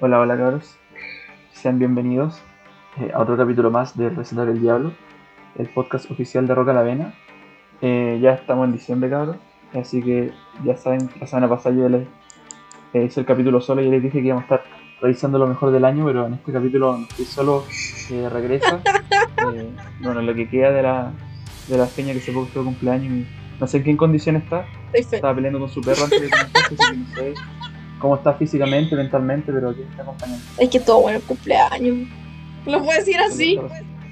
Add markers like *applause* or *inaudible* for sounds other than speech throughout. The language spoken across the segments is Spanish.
Hola, hola cabros. Sean bienvenidos eh, a otro capítulo más de Receta del Diablo, el podcast oficial de Roca la Vena. Eh, ya estamos en diciembre, cabros. Así que ya saben, la semana pasada yo les eh, hice el capítulo solo y les dije que íbamos a estar revisando lo mejor del año, pero en este capítulo no estoy solo que regresa. *laughs* Eh, bueno, lo que queda de la, de la feña que se puso cumpleaños. y no sé en qué condición está. Estaba peleando con su perro antes de *laughs* comenzar, así que no sé cómo está físicamente, mentalmente, pero aquí está acompañando. Es que todo bueno el cumpleaños. Lo puedo decir así.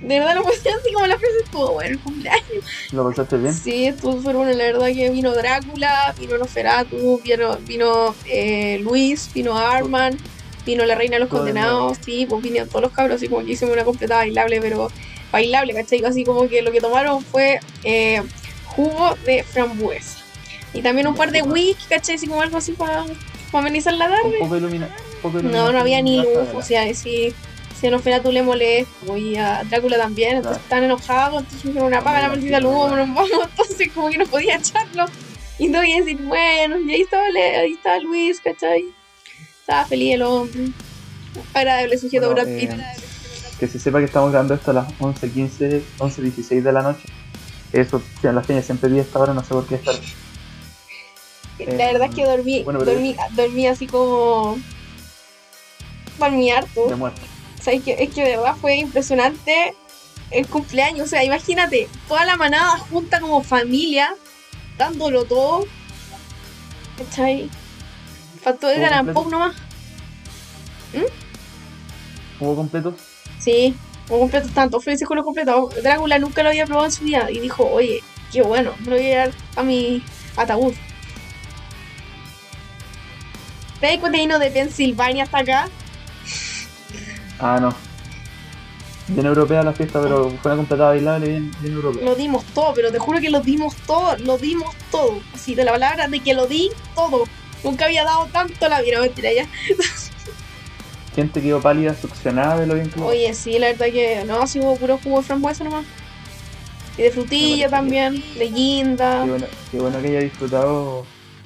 De verdad lo puedo decir así como la frase estuvo bueno el cumpleaños. ¿Lo pasaste bien? Sí, estuvo súper bueno. La verdad que vino Drácula, vino Nosferatu, vino, vino eh, Luis, vino Arman, vino la Reina de los Todo Condenados. Sí, pues vinieron todos los cabros así como que hicimos una completa bailable, pero bailable, ¿cachai? Así como que lo que tomaron fue eh, jugo de frambuesa. Y también un par de whisky, ¿cachai? Así como algo así para amenizar la tarde. Un poco No, no había ni en sala. o sea, si, si a Nosferatu le molesta, y a Drácula también, entonces Claro. están enojados, entonces dijeron, una apaga la maldita luz, nos *laughs* vamos, entonces como que no podía echarlo. Y no voy a decir, bueno, y ahí estaba, ahí estaba Luis, ¿cachai? Estaba feliz el hombre. Agradable sujeto Bueno, Brad Pitt. eh, que se sepa que estamos grabando esto a las 11.15, 11.16 de la noche. Eso, en las fines siempre vi esta hora, no sé por qué estar. La verdad es que dormí, bueno, dormí, dormí así como... Dormí harto. de muerte. O sea, es que, es que de verdad fue impresionante el cumpleaños. O sea, imagínate, toda la manada junta como familia, dándolo todo. ¿Cachai? Faltó el. Pop nomás. ¿Juego completo? Sí, como completo tanto, felices con lo completo. Drácula nunca lo había probado en su vida y dijo, oye, qué bueno, me lo voy a llevar a mi ataúd. ¿Ves cuando vino de Pensilvania hasta acá? Ah, no. Bien europea la fiesta, pero fue una completada bailable bien, bien europea. Lo dimos todo, pero te juro que lo dimos todo, lo dimos todo. Así de la palabra de que lo di todo. Nunca había dado tanto la vida, mentira ya. *laughs* Gente quedó pálida, succionada de lo bien que Oye, sí, la verdad que no, sí hubo puro jugo de frambuesa nomás. Y de frutilla también, de guinda. Qué bueno, qué bueno que haya disfrutado.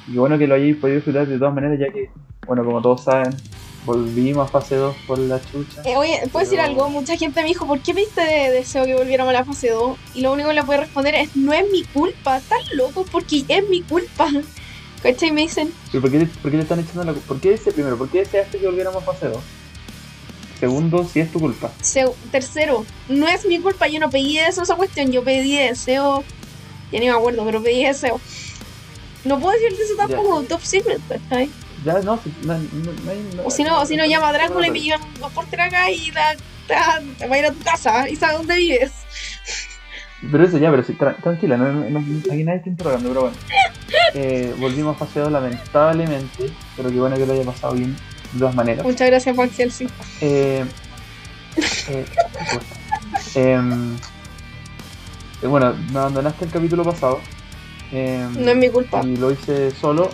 Y bueno que lo hayáis podido disfrutar de todas maneras, ya que, bueno, como todos saben, volvimos a fase 2 por la chucha. Eh, oye, ¿puedo decir algo? Mucha gente me dijo, ¿por qué pediste de deseo que volviéramos a la fase 2? Y lo único que le puedo responder es, no es mi culpa, están locos porque es mi culpa. *laughs* ¿Cachai? Me dicen, ¿Pero por qué, le- por qué le están echando la culpa? ¿Por qué ese primero? ¿Por qué deseaste que volviéramos a fase 2? Segundo, si es tu culpa. Se- tercero, no es mi culpa, yo no pedí eso, esa cuestión, yo pedí deseo, ya ni me acuerdo, pero pedí deseo. No puedo decirte eso tampoco, top secret, ¿cachai? Ya, no, si- no, no, no hay- no- O si no, o si no llama a Drácula y me llevan dos por tres acá y da, da- te va a ir a tu casa y sabe dónde vives. Pero eso ya, pero sí, tra- tranquila, no, no- no- aquí nadie está interrogando, pero bueno. *laughs* Eh, volvimos a fase 2 lamentablemente, pero qué bueno que lo haya pasado bien de todas maneras. Muchas gracias, Juan Kelsey. Eh, eh, por *laughs* supuesto. Em, eh, bueno, me abandonaste el capítulo pasado. Em, No es mi culpa. Y lo hice solo.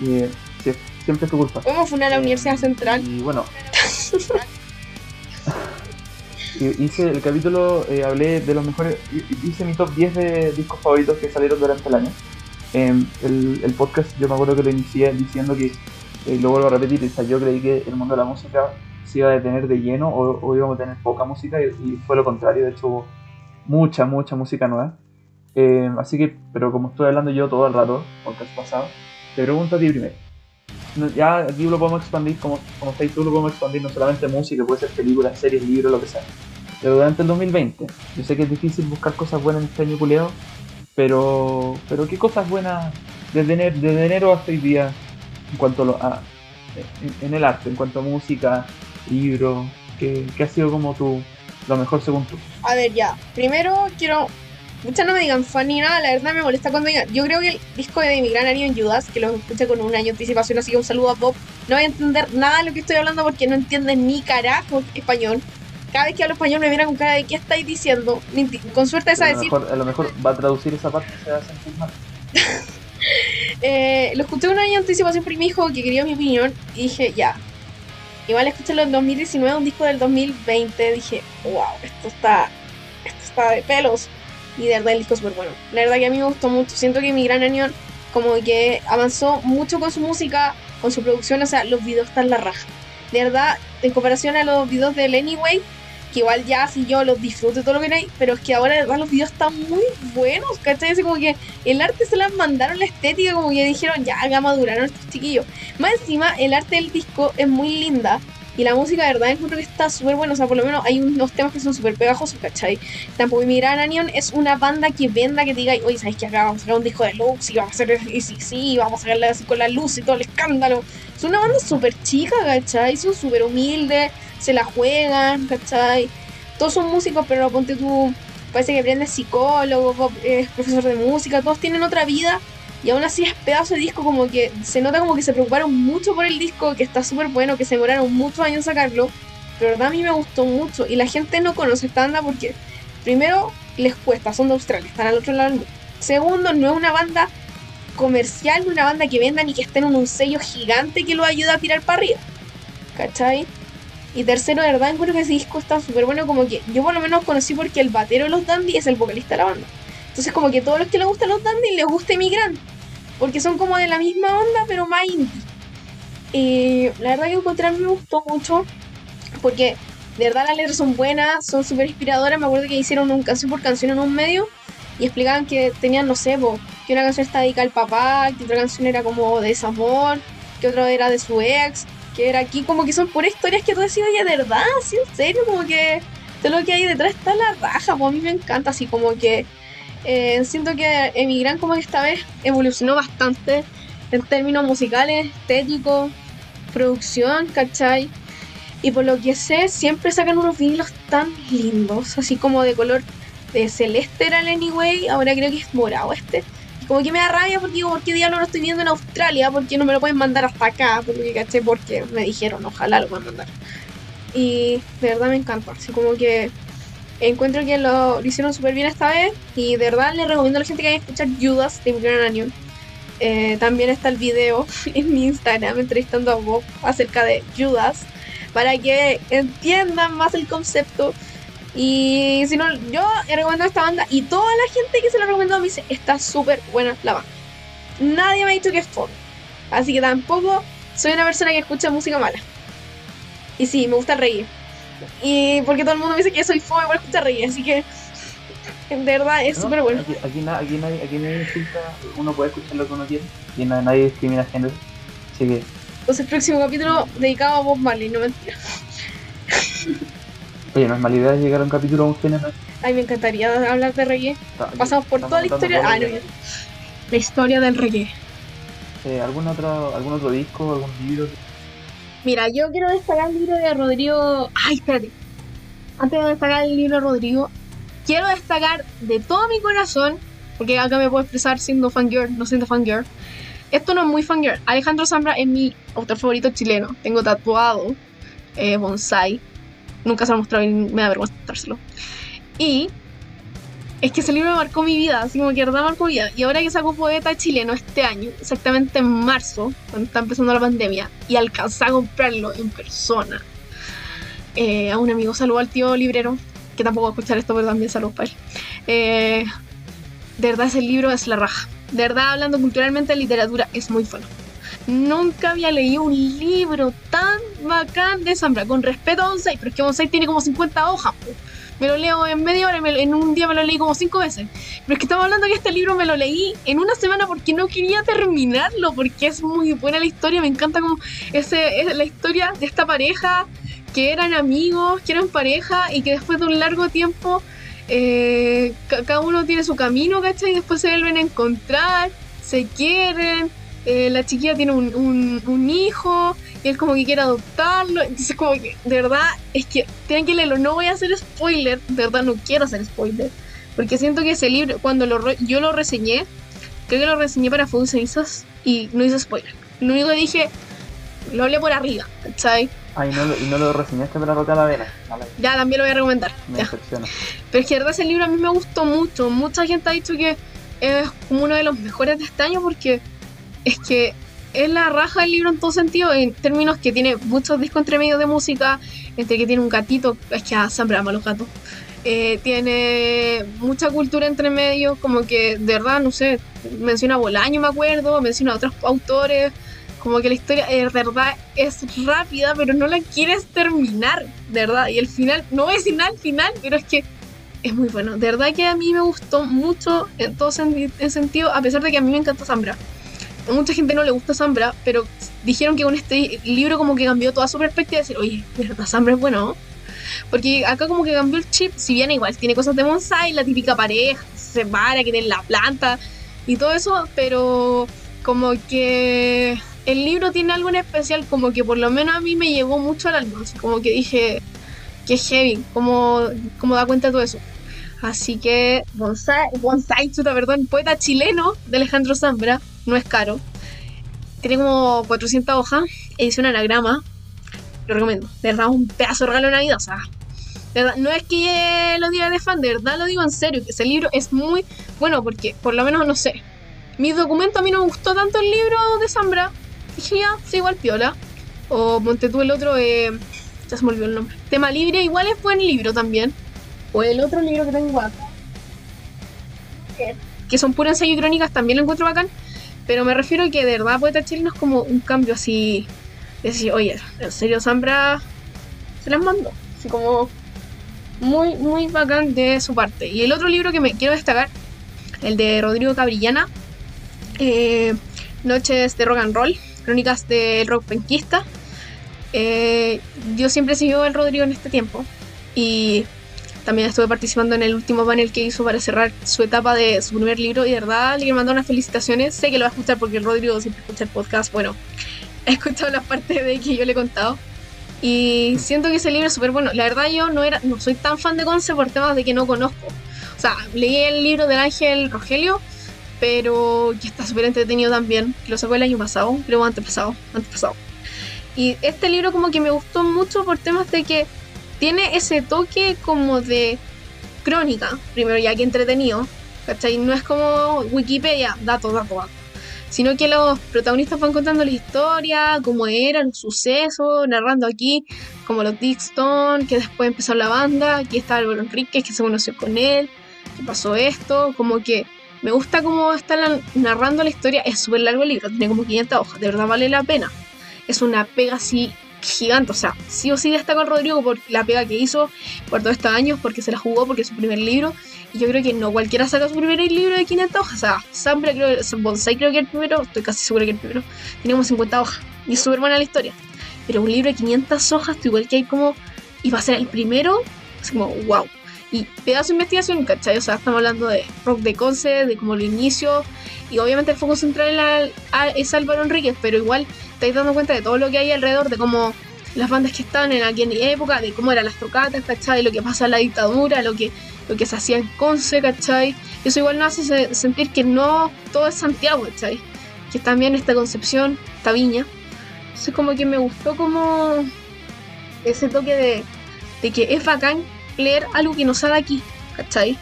Y eh, siempre es tu culpa. ¿Cómo fue a la Universidad Central? Y bueno. *laughs* hice el capítulo, eh, hablé de los mejores. hi- Hice mi top 10 de discos favoritos que salieron durante el año. Em, el, el podcast, yo me acuerdo que lo inicié diciendo que, eh, lo vuelvo a repetir, o sea, yo creí que el mundo de la música se iba a detener de lleno o, o íbamos a tener poca música y, y fue lo contrario, de hecho hubo mucha, mucha música nueva. Em, así que, pero como estoy hablando yo todo el rato, podcast pasado, te pregunto a ti primero. Ya aquí lo podemos expandir, como, como estáis tú, lo podemos expandir no solamente música, puede ser películas, series, libros, lo que sea. Pero durante el 2020, yo sé que es difícil buscar cosas buenas en este año culeado, pero, pero ¿qué cosas buenas desde enero, desde enero hasta hoy día en cuanto a, lo- a- en, en el arte, en cuanto a música, libro, ¿qué, qué ha sido como tu, lo mejor según tú? A ver, ya. Primero quiero. Muchas no me digan fan ni nada, la verdad me molesta cuando digan. Yo creo que el disco de mi gran en Judas, que lo escuché con un año de anticipación, así que un saludo a Bob. No voy a entender nada de lo que estoy hablando porque no entienden ni carajo español. Cada vez que hablo español me mira con cara de ¿qué estáis diciendo? Con suerte es a a, lo decir. mejor, a lo mejor va a traducir esa parte y se va a sentir mal. *laughs* Eh, lo escuché un año de anticipación por mi hijo que quería mi opinión y dije, ya. Igual escúchalo en 2019, un disco del 2020. Dije, wow, esto está, esto está de pelos. Y de verdad el disco es súper bueno. La verdad que a mí me gustó mucho. Siento que mi gran año como que avanzó mucho con su música, con su producción. O sea, los videos están la raja. de verdad, en comparación a los videos del Anyway, que igual ya si yo los disfruto todo lo que hay, pero es que ahora de verdad los videos están muy buenos, ¿cachai? Así como que el arte se las mandaron la estética, como que dijeron, ya, haga maduraron estos chiquillos. Más encima, el arte del disco es muy linda. Y la música, de verdad, encuentro que está súper buena. O sea, por lo menos hay unos temas que son súper pegajosos, ¿cachai? Tampoco mi gran Anion es una banda que venda, que diga, oye, ¿sabes que acá vamos a sacar un disco de luz y vamos a hacer y sí, sí, vamos a sacarla así con la luz y todo el escándalo. Es una banda súper chica, ¿cachai? Son súper humildes, se la juegan, ¿cachai? Todos son músicos, pero ponte tú, parece que aprendes psicólogo, es profesor de música, todos tienen otra vida y aún así es pedazo de disco como que se nota como que se preocuparon mucho por el disco, que está súper bueno, que se demoraron muchos años en sacarlo. Pero verdad a mí me gustó mucho y la gente no conoce esta banda porque primero les cuesta, son de Australia, están al otro lado del mundo. Segundo, no es una banda comercial, una banda que vendan y que estén en un sello gigante que lo ayuda a tirar para arriba. ¿Cachai? Y tercero, de verdad, encuentro que ese disco está súper bueno, como que yo por lo menos conocí porque el batero de los Dandy es el vocalista de la banda. Entonces como que todos los que les gustan los Dandy les gusta Emigrant porque son como de la misma onda, pero más indie. Y la verdad que encontré me gustó mucho, porque de verdad las letras son buenas, son súper inspiradoras. Me acuerdo que hicieron un canción por canción en un medio y explicaban que tenían, no sé, que una canción está dedicada al papá, que otra canción era como de desamor, que otra era de su ex, que era aquí, como que son puras historias que tú decís, oye, de verdad, sí, en serio, como que todo lo que hay detrás está la raja, pues a mí me encanta, así como que eh, siento que Emigran como que esta vez evolucionó bastante en términos musicales, estéticos, producción, ¿cachai? Y por lo que sé, siempre sacan unos vinilos tan lindos, así como de color de celeste era el Anyway, ahora creo que es morado este. Como que me da rabia porque digo, ¿por qué diablo lo estoy viendo en Australia? ¿Por qué no me lo pueden mandar hasta acá? Porque caché, porque me dijeron, ojalá lo puedan mandar. Y de verdad me encanta, así como que Encuentro que lo, hicieron súper bien esta vez y de verdad les recomiendo a la gente que vaya a escuchar Judas de Gran Anion. Eh, también está el video *laughs* en mi Instagram entrevistando a Bob acerca de Judas para que entiendan más el concepto. Y si no, yo he recomendado esta banda y toda la gente que se la recomendó me dice, está súper buena la banda. Nadie me ha dicho que es fome. Así que tampoco soy una persona que escucha música mala. Y sí, me gusta reír. Y porque todo el mundo me dice que soy fome por escuchar reír, así que en verdad es súper bueno. Aquí, aquí, aquí, nadie, aquí nadie insulta, uno puede escuchar lo que uno quiere y nadie, nadie discrimina género. Así que. Entonces, el próximo capítulo dedicado a Bob Marley, no mentira. *laughs* Oye, no es mala idea llegar a un capítulo a un género. Ay, me encantaría hablar de reggae. Pasamos por toda la historia. Ah, no, La historia del reggae. Eh, ¿algún, otro, ¿Algún otro disco, algún libro? Mira, yo quiero destacar el libro de Rodrigo. Ay, espérate. Antes de destacar el libro de Rodrigo, quiero destacar de todo mi corazón, porque acá me puedo expresar siendo fangirl, no siendo fangirl. Esto no es muy fangirl. Alejandro Zambra es mi autor favorito chileno. Tengo tatuado eh, bonsai. Nunca se lo mostrado y me da vergüenza mostrárselo. Y es que ese libro marcó mi vida, así como que verdad marcó mi vida. Y ahora que saco Poeta Chileno este año, exactamente en marzo, cuando está empezando la pandemia, y alcancé a comprarlo en persona. Eh, a un amigo, saludo al tío librero, que tampoco va a escuchar esto, pero también saludos para él. Eh, de verdad, ese libro es la raja. De verdad, hablando culturalmente de literatura, es muy bueno. Nunca había leído un libro tan bacán de Zambra, con respeto a Bonsai, pero es que tiene como 50 hojas me lo leo en media hora, en un día me lo leí como cinco veces. Pero es que estamos hablando que este libro me lo leí en una semana porque no quería terminarlo, porque es muy buena la historia, me encanta como ese, es la historia de esta pareja que eran amigos, que eran pareja y que después de un largo tiempo eh, cada uno tiene su camino, ¿cachai? Y después se vuelven a encontrar, se quieren, eh, la chiquilla tiene un, un, hijo y él como que quiere adoptarlo. Entonces como que, de verdad, es que tienen que leerlo. No voy a hacer spoiler, de verdad no quiero hacer spoiler. Porque siento que ese libro, cuando lo yo lo reseñé, creo que lo reseñé para Fuego Cenizas y no hice spoiler. Lo único que dije, lo hablé por arriba, ¿sabes? Ah, y no, lo, y no lo reseñaste para Roca la Vena. Ya, también lo voy a recomendar. Me decepciona. Pero es que de verdad ese libro a mí me gustó mucho. Mucha gente ha dicho que es como uno de los mejores de este año porque es que es la raja del libro en todo sentido, en términos que tiene muchos discos entre medio de música, entre que tiene un gatito, es que siempre ama los gatos. Eh, tiene mucha cultura entre medio, como que de verdad, no sé, menciona a Bolaño, me acuerdo, menciona a otros autores, Como que la historia de verdad es rápida, pero no la quieres terminar, de verdad. Y el final, no es final, final, pero es que es muy bueno. De verdad que a mí me gustó mucho en todo en sentido, a pesar de que a mí me encanta Zambra. Mucha gente no le gusta Zambra, pero dijeron que con este libro como que cambió toda su perspectiva. De decir, oye, verdad Zambra es bueno. Porque acá como que cambió el chip, si bien igual tiene cosas de bonsai, la típica pareja, se separa, que tiene la planta y todo eso, pero como que el libro tiene algo en especial, como que por lo menos a mí me llegó mucho al alma, como que dije, que heavy, como, como da cuenta de todo eso. Así que Bonsai, Bonsai chuta, perdón, poeta chileno de Alejandro Zambra, no es caro. Tiene como 400 hojas, edición anagrama. Lo recomiendo. De verdad, un pedazo de regalo de Navidad. O sea, no es que lo diga de fan, de verdad lo digo en serio. Que ese libro es muy bueno porque, por lo menos, no sé. Mi documento a mí no me gustó tanto el libro de Zambra. Dije ya, sí, igual piola. O monté tú el otro, eh, ya se me olvidó el nombre. Tema libre, igual es buen libro también. O el otro libro que tengo acá. Que son puras ensayo y crónicas, también lo encuentro bacán. Pero me refiero a que de verdad Poeta Chileno es como un cambio así. decir, oye, en serio, Zambra se las mando. Así como muy, muy bacán de su parte. Y el otro libro que me quiero destacar, el de Rodrigo Cabrillana, eh, Noches de Rock and Roll, Crónicas del Rock Penquista. Eh, yo siempre he seguido al Rodrigo en este tiempo. Y también estuve participando en el último panel que hizo para cerrar su etapa de su primer libro y de verdad le mandar unas felicitaciones. Sé que lo va a escuchar porque el Rodrigo siempre escucha el podcast. Bueno, *laughs* he escuchado las partes de que yo le he contado. Y siento que ese libro es súper bueno. La verdad yo no era no soy tan fan de Conce por temas de que no conozco. O sea, leí el libro del Ángel Rogelio, pero que está súper entretenido también. Lo sacó el año pasado, creo antepasado, antepasado. Y este libro como que me gustó mucho por temas de que tiene ese toque como de crónica, primero ya que entretenido, ¿cachai? No es como Wikipedia, datos, datos, datos. Sino que los protagonistas van contando la historia, cómo eran los sucesos, narrando aquí, como los Dixon, que después empezó la banda, aquí está Álvaro Enriquez, que se conoció con él, que pasó esto, como que me gusta cómo están narrando la historia, es súper largo el libro, tiene como 500 hojas, de verdad vale la pena. Es una pega así gigante. O sea, sí o sí destaco al Rodrigo por la pega que hizo por todos estos años, porque se la jugó, porque es su primer libro. Y yo creo que no cualquiera saca su primer libro de 500 hojas. O sea, Sambra creo Bonsai creo que el primero, estoy casi segura que el primero, tiene como 50 hojas. Y es súper buena la historia. Pero un libro de 500 hojas, tú igual que hay como. Y va a ser el primero, es como, wow. Y pedazo de investigación, ¿cachai? O sea, estamos hablando de rock de Conce, de como lo inicio. Y obviamente el foco central es Álvaro Enríquez, pero igual estáis dando cuenta de todo lo que hay alrededor, de cómo las bandas que estaban en aquella época, de cómo eran las tocatas, ¿cachai? Lo que pasa en la dictadura, lo que, lo que se hacía en Conce, ¿cachai? Eso igual nos hace sentir que no todo es Santiago, ¿cachai? Que también esta Concepción, esta Viña. Entonces como que me gustó como ese toque de, de que es bacán leer algo que no sabe aquí, ¿cachai?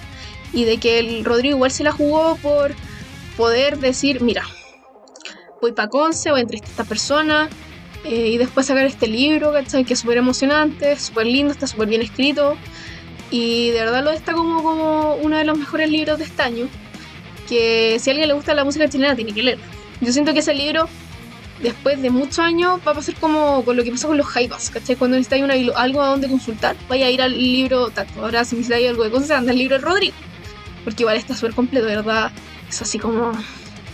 Y de que el Rodrigo igual se la jugó por poder decir, mira, voy para Conce, voy a entrevistar a esta persona eh, y después sacar este libro, ¿cachai? Que es súper emocionante, súper lindo, está súper bien escrito y de verdad lo destaco como, como uno de los mejores libros de este año que si a alguien le gusta la música chilena tiene que leer. Yo siento que ese libro después de muchos años va a pasar como con lo que pasó con los jaivas, ¿cachai? Cuando necesitáis algo a donde consultar, vaya a ir al libro tanto. Ahora si necesitáis algo de cosas, anda al libro de Rodrigo. Porque igual está súper completo, verdad. Es así como...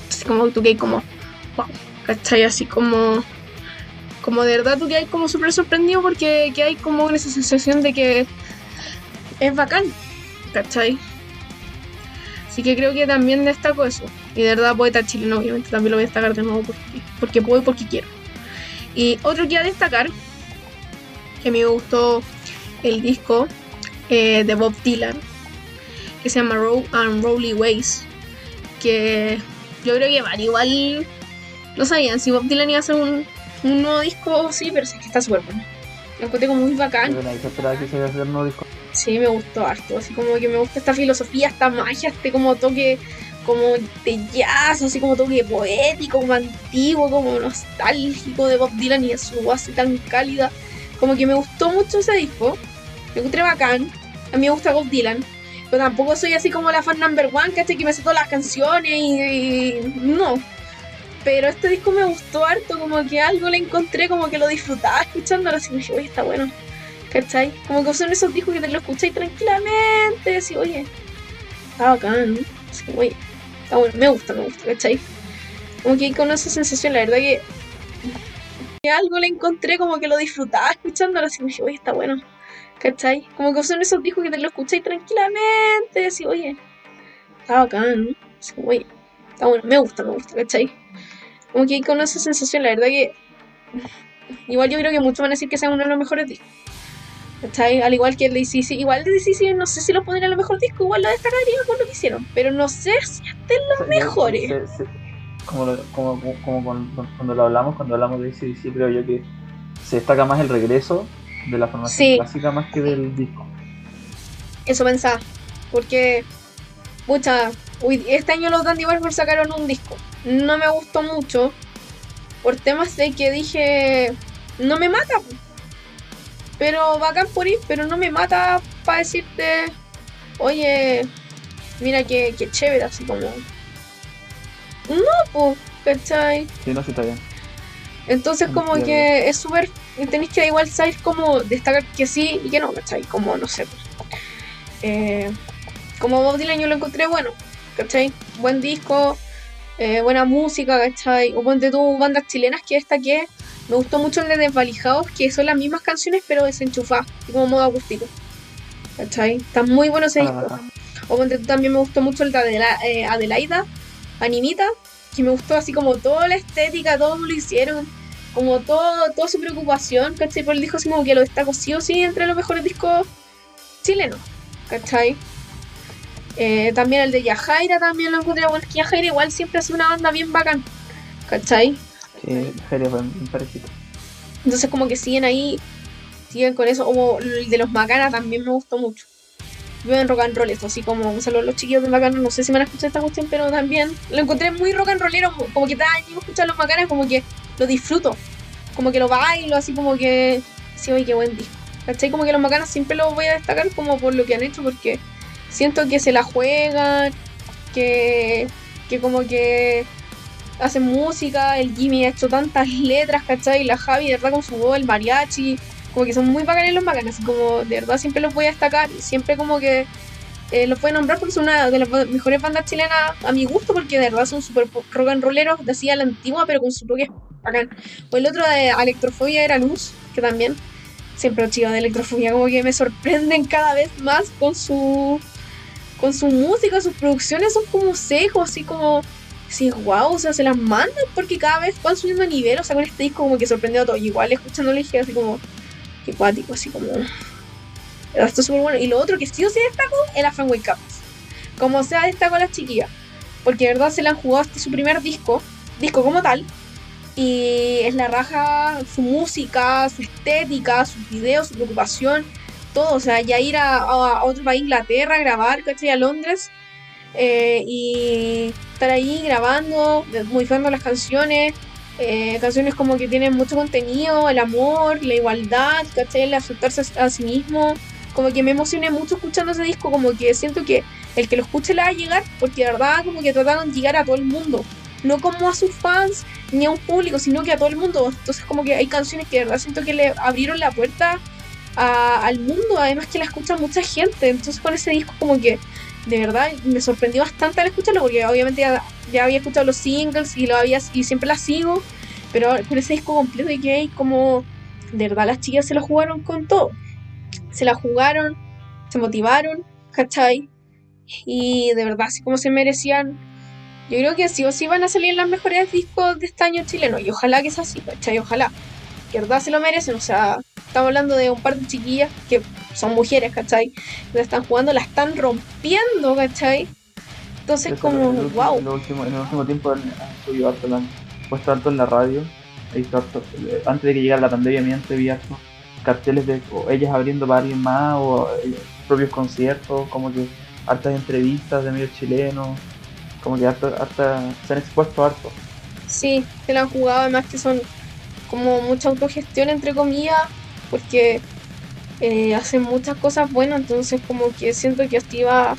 Así como tú que como ¿cachai? Así como, como de verdad tú que hay como súper sorprendido porque que hay como esa sensación de que es bacán, ¿cachai? Así que creo que también destaco eso. Y de verdad poeta chileno, obviamente también lo voy a destacar de nuevo porque, porque puedo y porque quiero. Y otro que a destacar, que me gustó el disco eh, de Bob Dylan, que se llama Row and Rolly Ways, que yo creo que van igual no sabían si Bob Dylan iba a hacer un, un nuevo disco, sí, pero sí que está súper bueno. Lo encontré como muy bacán. Sí, me gustó harto. Así como que me gusta esta filosofía, esta magia, este como toque como de jazz, así como toque poético, como antiguo, como nostálgico de Bob Dylan y de su voz tan cálida. Como que me gustó mucho ese disco. Me encontré bacán. A mí me gusta Bob Dylan. Pero tampoco soy así como la fan number one, ¿cachai? Que me sé todas las canciones y, y... No Pero este disco me gustó harto, como que algo le encontré, como que lo disfrutaba escuchándolo, así me dije, oye, está bueno. ¿Cachai? Como que son esos discos que te lo escucháis tranquilamente, así, oye, está bacán, así, oye, está bueno, me gusta, me gusta, ¿cachai? Como que con esa sensación, la verdad que, que algo le encontré, como que lo disfrutaba escuchándolo, así me dije, oye, está bueno. ¿Cachai? Como que son esos discos que te lo escucháis tranquilamente, así, oye, está bacán, así, oye, está bueno, me gusta, me gusta, ¿cachai? Como que con esa sensación, la verdad que. Igual yo creo que muchos van a decir que sea uno de los mejores discos. ¿Cachai? Al igual que el de. Igual de DCC no sé si lo pondría en los mejores discos, igual lo destacaría por lo que hicieron. Pero no sé si en los mejores. Como, lo- como, cuando, cuando lo hablamos, cuando hablamos de ACDC, creo yo que se destaca más el regreso de la formación clásica más que del disco. Eso pensaba. Porque. Pucha. uy, este año los Dandy Warhols sacaron un disco. No me gustó mucho. Por temas de que dije. No me mata. Pero bacán por ir, pero no me mata para decirte. Oye. Mira que, que chévere, así como. No, pues, ¿cachai? Sí, no, sí está bien. Entonces como que es súper, tenéis que igual saber cómo destacar que sí y que no, ¿cachai? Como, no sé. pues. Eh, como Bob Dylan yo lo encontré bueno, ¿cachai? Buen disco, eh, buena música, ¿cachai? O ponte tú bandas chilenas que destaqué. Me gustó mucho el de Desvalijados, que son las mismas canciones pero desenchufadas, y como modo acústico. ¿Cachai? Está muy bueno ese. Ah, O ponte tú, también me gustó mucho el de Adela- eh, Adelaida, Animita, que me gustó así como toda la estética, todo lo hicieron, como todo, toda su preocupación, ¿cachai? Por el disco así como que lo destaco sí o sí entre los mejores discos chilenos, ¿cachai? Eh, también el de Yajaira también lo encontré bueno, que Yajaira igual siempre ha sido una banda bien bacán, ¿cachai? sí, Feria fue un parejito. Entonces como que siguen ahí, siguen con eso, como el de los Macanas también me gustó mucho. Yo en rock and roll esto, así como un saludo a los chiquillos de Macanas, no sé si me van a escuchar esta cuestión, pero también lo encontré muy rock and rollero, como que cada año escuchar los Macanas, como que lo disfruto, como que lo bailo, así como que, sí, oye, qué buen disco. ¿Cachai? Como que los Macanas siempre los voy a destacar como por lo que han hecho, porque siento que se la juegan, que, que como que hacen música, el Jimmy ha hecho tantas letras, ¿cachai? La Javi, de verdad, con su voz, el mariachi, como que son muy bacanes los bacanes, como de verdad siempre los voy a destacar, y siempre como que eh, los voy a nombrar porque son una de las mejores bandas chilenas a mi gusto, porque de verdad son súper po- rock and rolleros, de así a la antigua, pero con su toque bacán. O el otro de Electrofobia era Luz, que también, siempre chido de Electrofobia, como que me sorprenden cada vez más con su con su música, sus producciones son como sejos, así como Sí, wow, o sea, se las mandan porque cada vez van subiendo de nivel, o sea, con este disco como que sorprendió a todos. Igual escuchándolo dije así como, qué cuático, así como. Esto es súper bueno. Y lo otro que sí o sí destacó es la Fan Wake Up. Como sea, destacó a las chiquillas. Porque de verdad se la han jugado hasta su primer disco, disco como tal. Y es la raja, su música, su estética, sus videos, su preocupación, todo. O sea, ya ir a, a- otro país, Inglaterra, a grabar, ¿cachai? A Londres. eh, y estar ahí grabando, modificando las canciones, eh, canciones como que tienen mucho contenido, el amor, la igualdad, ¿cachai? El aceptarse a sí mismo, como que me emocioné mucho escuchando ese disco, como que siento que el que lo escuche le va a llegar, porque de verdad como que trataron de llegar a todo el mundo, no como a sus fans ni a un público, sino que a todo el mundo, entonces como que hay canciones que de verdad siento que le abrieron la puerta al mundo, además que la escucha mucha gente, entonces con ese disco como que de verdad me sorprendió bastante al escucharlo porque obviamente ya, había escuchado los singles y lo había y siempre las sigo, pero con ese disco completo y que hay como de verdad las chicas se lo jugaron con todo. Se la jugaron, se motivaron, ¿cachai? Y de verdad así como se merecían. Yo creo que sí o sí van a salir los mejores discos de este año chileno y ojalá que sea así, ¿cachai? Ojalá. De verdad se lo merecen, o sea, estamos hablando de un par de chiquillas que son mujeres, ¿cachai? La están jugando, la están rompiendo, ¿cachai? Entonces Eso, como, en el último- wow. En el último, en el último tiempo han, subido harto, la han puesto harto en la radio. Harto- eh, antes de que llegara la pandemia, mi antes vi harto carteles de o ellas abriendo para alguien más o eh, propios conciertos, como que hartas entrevistas de medios chilenos, como que harta, harta- se han expuesto harto. Sí, se la han jugado, además que son como mucha autogestión, entre comillas, porque eh, hacen muchas cosas buenas, entonces como que siento que así va-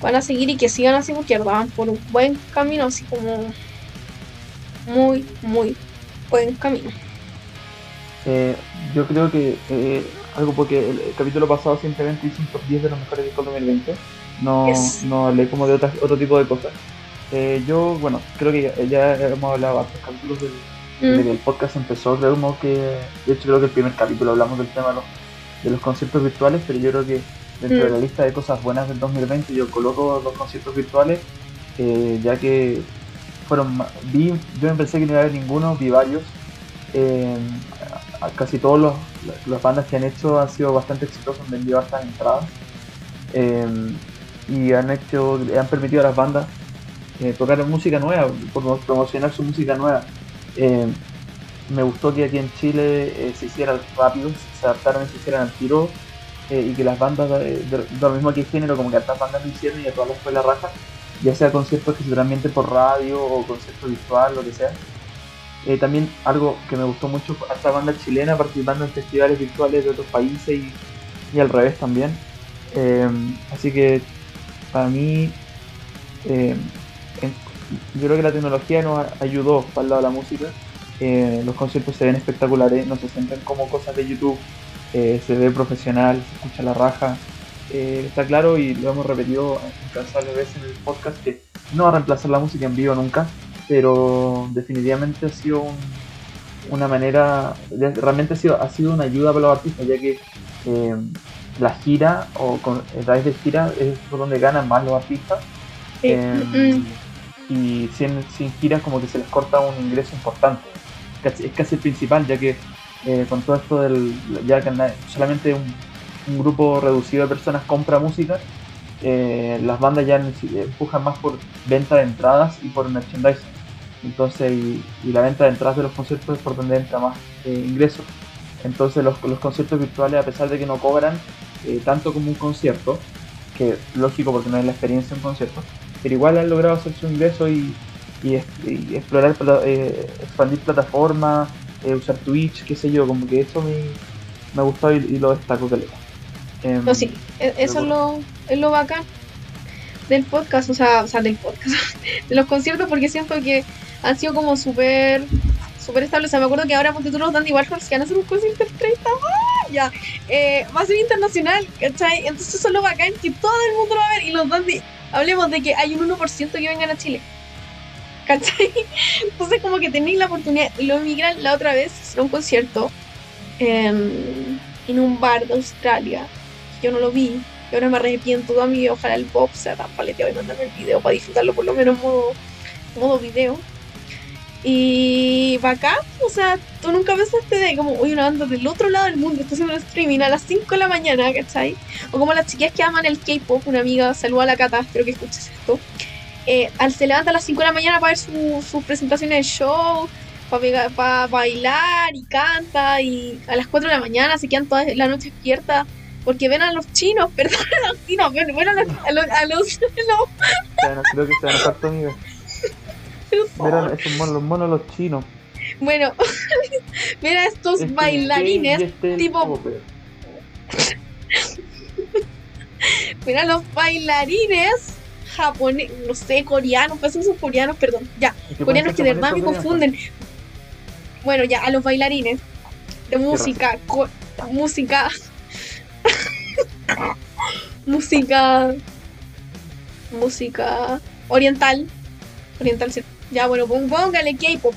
van a seguir y que sigan así porque van por un buen camino, así como muy, muy buen camino. Eh, yo creo que eh, algo porque el, capítulo pasado simplemente hice un top 10 de los mejores discos 2020. No, no hablé como de otro tipo de cosas. Eh, yo, bueno, creo que ya, hemos hablado de capítulos del. Desde que el podcast empezó. Creo que, de hecho, creo que el primer capítulo hablamos del tema de los, de los conciertos virtuales, pero yo creo que dentro de la mm. lista de cosas buenas del 2020 yo coloco los conciertos virtuales, ya que fueron, vi, yo no pensé que no iba a haber ninguno, vi varios. Eh, casi todas las bandas que han hecho han sido bastante exitosos, han vendido estas entradas eh, y han hecho, han permitido a las bandas eh, tocar música nueva, promocionar su música nueva. Me gustó que aquí en Chile se hiciera rápido, se adaptaron y se hicieran al tiro y que las bandas de, lo mismo que género, como que estas bandas lo hicieron y a todas las fue la raja ya sea conciertos que se transmiten por radio o concierto virtual, lo que sea. Eh, también algo que me gustó mucho, esta banda chilena participando en festivales virtuales de otros países y, al revés también. Eh, así que para mí, eh, yo creo que la tecnología nos ayudó para el lado de la música. los conciertos se ven espectaculares, no se sienten como cosas de YouTube, se ve profesional, se escucha la raja. Eh, está claro y lo hemos repetido incansables veces en el podcast que no va a reemplazar la música en vivo nunca, pero definitivamente ha sido una manera, realmente ha sido, ha sido una ayuda para los artistas, ya que eh, la gira o con, a través de gira es por donde ganan más los artistas. Eh, y sin, sin giras como que se les corta un ingreso importante. Es casi el principal, ya que con todo esto del, ya que solamente un grupo reducido de personas compra música, eh, las bandas ya empujan más por venta de entradas y por merchandising. Entonces, y, la venta de entradas de los conciertos es por donde entra más eh, ingresos. Entonces, los, los, conciertos virtuales, a pesar de que no cobran eh, tanto como un concierto, que lógico porque no es la experiencia de un concierto, pero igual han logrado hacer su ingreso y, y, explorar, expandir plataformas, usar Twitch, qué sé yo, como que eso me, me ha gustado y, lo destaco que le Em, no, sí, e-, eso es lo, es lo bacán del podcast, o sea, o sea, del podcast, *laughs* de los conciertos, porque siento que han sido como súper súper estables. O sea, me acuerdo que ahora ponte tú los Dandy Warhols que van a hacer un concierto en 30 ¡ah! ya, eh, va a ser internacional, ¿cachai? Entonces eso es lo bacán que todo el mundo lo va a ver y los Dandy, hablemos de que hay un 1% que vengan a Chile. ¿Cachai? Entonces como que tenéis la oportunidad, lo emigran la otra vez, a un concierto en un bar de Australia yo no lo vi. Y ahora me arrepiento a mí. Ojalá el pop sea tan paleteado y mandarme el video para disfrutarlo por lo menos modo video. Y acá, o sea, tú nunca pensaste de como, uy, una banda del otro lado del mundo está haciendo un streaming a las 5 de la mañana, ¿cachai? O como las chiquillas que aman el K-pop, una amiga, saluda a la Cata, espero que escuches esto. Eh, se levanta a las 5 de la mañana para ver sus su presentaciones de show, para, bailar y canta, y a las 4 de la mañana se quedan toda la noche despiertas porque ven a los chinos, *laughs* perdón, a los chinos, ven, ven a, los, a los, a los no. creo que se. Mira, esos monos, los monos los chinos. Bueno, *laughs* mira estos este bailarines este tipo. *laughs* mira los bailarines japoneses, no sé, coreanos, pues son coreanos, perdón, ya, coreanos que de verdad me confunden. Bueno, ya, a los bailarines de música, música *laughs* música. Música oriental. Oriental, ya bueno, póngale K-pop.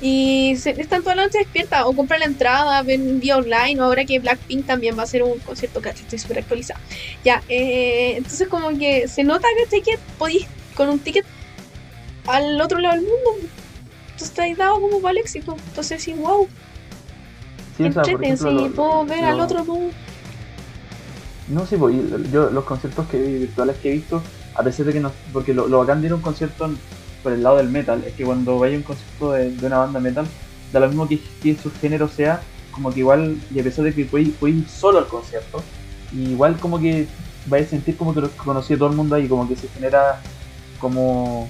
Y están toda la noche despierta o compran la entrada, ven vía online, o ahora que Blackpink también va a hacer un concierto, que estoy súper actualizada. Ya, eh, entonces como que se nota que que podéis con un ticket al otro lado del mundo. Entonces estáis dado como para el éxito. Entonces sí, wow. Sí, puedo ver al otro mundo no sé, pues, yo los conciertos que virtuales que he visto, a pesar de que no. Porque lo, lo bacán de ir a un concierto por el lado del metal es que cuando vaya a un concierto de, una banda metal, da lo mismo que, su género sea, como que igual, y a pesar de que puedes, ir solo al concierto, igual como que vais a sentir como que lo conocí a todo el mundo ahí, como que se genera como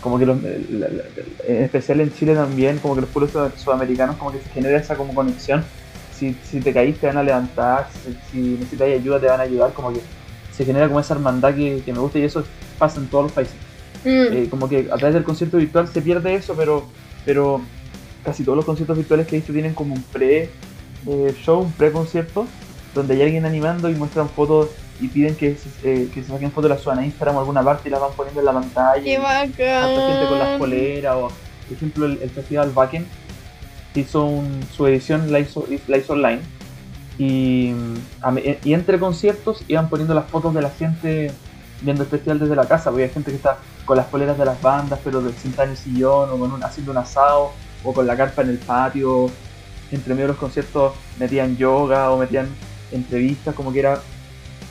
como que los, en especial en Chile también, como que los pueblos sudamericanos, como que se genera esa como conexión si, si te caíste te van a levantar, si, necesitas ayuda te van a ayudar, como que se genera como esa hermandad que, me gusta y eso pasa en todos los países. Mm. Eh, como que a través del concierto virtual se pierde eso, pero pero casi todos los conciertos virtuales que he visto tienen como un pre-show, un pre-concierto, donde hay alguien animando y muestran fotos y piden que se, eh, que se saquen fotos, las suban a Instagram o alguna parte y las van poniendo en la pantalla. ¡Qué bacán! gente con las poleras o, por ejemplo, el, el Festival Wacken hizo un, su edición, la hizo, la hizo online y, a- y entre conciertos iban poniendo las fotos de la gente viendo el festival desde la casa, porque hay gente que está con las poleras de las bandas, pero sentada en el sillón, o con un- haciendo un asado, o con la carpa en el patio. Entre medio de los conciertos metían yoga o metían entrevistas, como que era,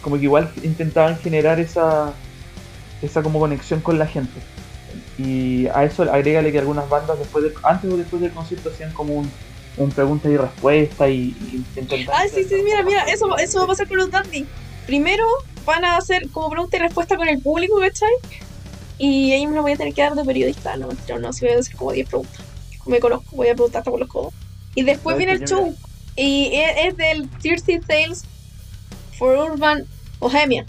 como que igual intentaban generar esa, esa como conexión con la gente. Y a eso agrégale que algunas bandas después de- antes o después del concierto hacían como un, un pregunta y respuesta y, y intentaban Ah, sí, sí, mira, mira, eso, eso va a pasar con los dandy. Primero van a hacer como pregunta y respuesta con el público, ¿cachai? Y ahí me lo voy a tener que dar de periodista, no, no, no, si voy a hacer como 10 preguntas. Me conozco, voy a preguntar hasta por los codos. Y después ¿Sabes viene que el show. Y es, es del Thirsty Tales for Urban Bohemia.